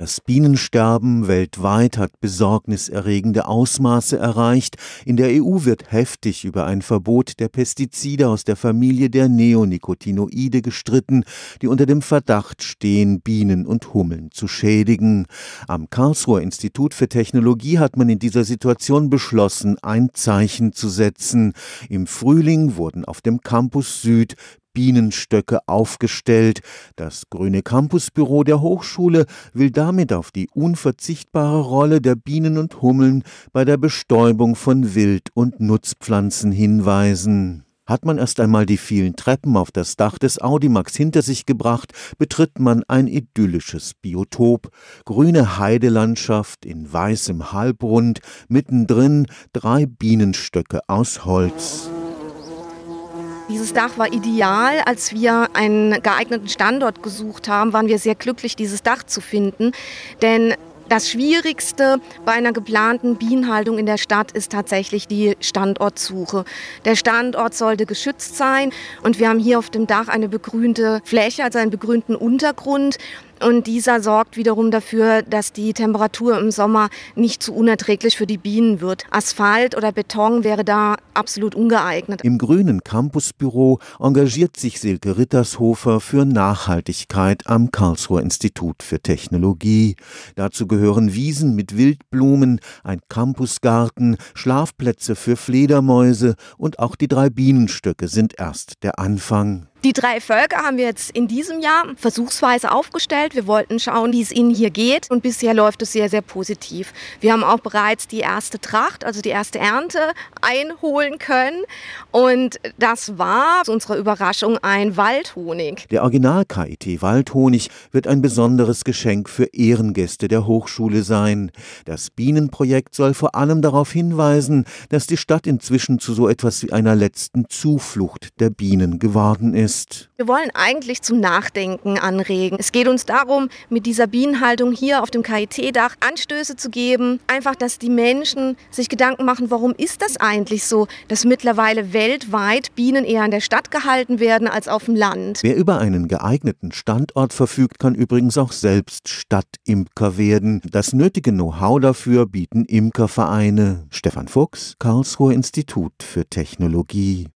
Das Bienensterben weltweit hat besorgniserregende Ausmaße erreicht. In der EU wird heftig über ein Verbot der Pestizide aus der Familie der Neonicotinoide gestritten, die unter dem Verdacht stehen, Bienen und Hummeln zu schädigen. Am Karlsruher Institut für Technologie hat man in dieser Situation beschlossen, ein Zeichen zu setzen. Im Frühling wurden auf dem Campus Süd Bienenstöcke aufgestellt. Das Grüne Campusbüro der Hochschule will damit auf die unverzichtbare Rolle der Bienen und Hummeln bei der Bestäubung von Wild- und Nutzpflanzen hinweisen. Hat man erst einmal die vielen Treppen auf das Dach des Audimax hinter sich gebracht, betritt man ein idyllisches Biotop. Grüne Heidelandschaft in weißem Halbrund, mittendrin drei Bienenstöcke aus Holz. Dieses Dach war ideal. Als wir einen geeigneten Standort gesucht haben, waren wir sehr glücklich, dieses Dach zu finden. Denn das Schwierigste bei einer geplanten Bienenhaltung in der Stadt ist tatsächlich die Standortsuche. Der Standort sollte geschützt sein und wir haben hier auf dem Dach eine begrünte Fläche, also einen begrünten Untergrund. Und dieser sorgt wiederum dafür, dass die Temperatur im Sommer nicht zu unerträglich für die Bienen wird. Asphalt oder Beton wäre da absolut ungeeignet. Im grünen Campusbüro engagiert sich Silke Rittershofer für Nachhaltigkeit am Karlsruher Institut für Technologie. Dazu gehören Wiesen mit Wildblumen, ein Campusgarten, Schlafplätze für Fledermäuse und auch die drei Bienenstöcke sind erst der Anfang. Die drei Völker haben wir jetzt in diesem Jahr versuchsweise aufgestellt. Wir wollten schauen, wie es ihnen hier geht und bisher läuft es sehr, sehr positiv. Wir haben auch bereits die erste Tracht, also die erste Ernte einholen können und das war zu unserer Überraschung ein Waldhonig. Der Original KIT Waldhonig wird ein besonderes Geschenk für Ehrengäste der Hochschule sein. Das Bienenprojekt soll vor allem darauf hinweisen, dass die Stadt inzwischen zu so etwas wie einer letzten Zuflucht der Bienen geworden ist ist. Wir wollen eigentlich zum Nachdenken anregen. Es geht uns darum, mit dieser Bienenhaltung hier auf dem KIT-Dach Anstöße zu geben. Einfach, dass die Menschen sich Gedanken machen, warum ist das eigentlich so, dass mittlerweile weltweit Bienen eher in der Stadt gehalten werden als auf dem Land. Wer über einen geeigneten Standort verfügt, kann übrigens auch selbst Stadtimker werden. Das nötige Know-how dafür bieten Imkervereine. Stefan Fuchs, Karlsruher Institut für Technologie.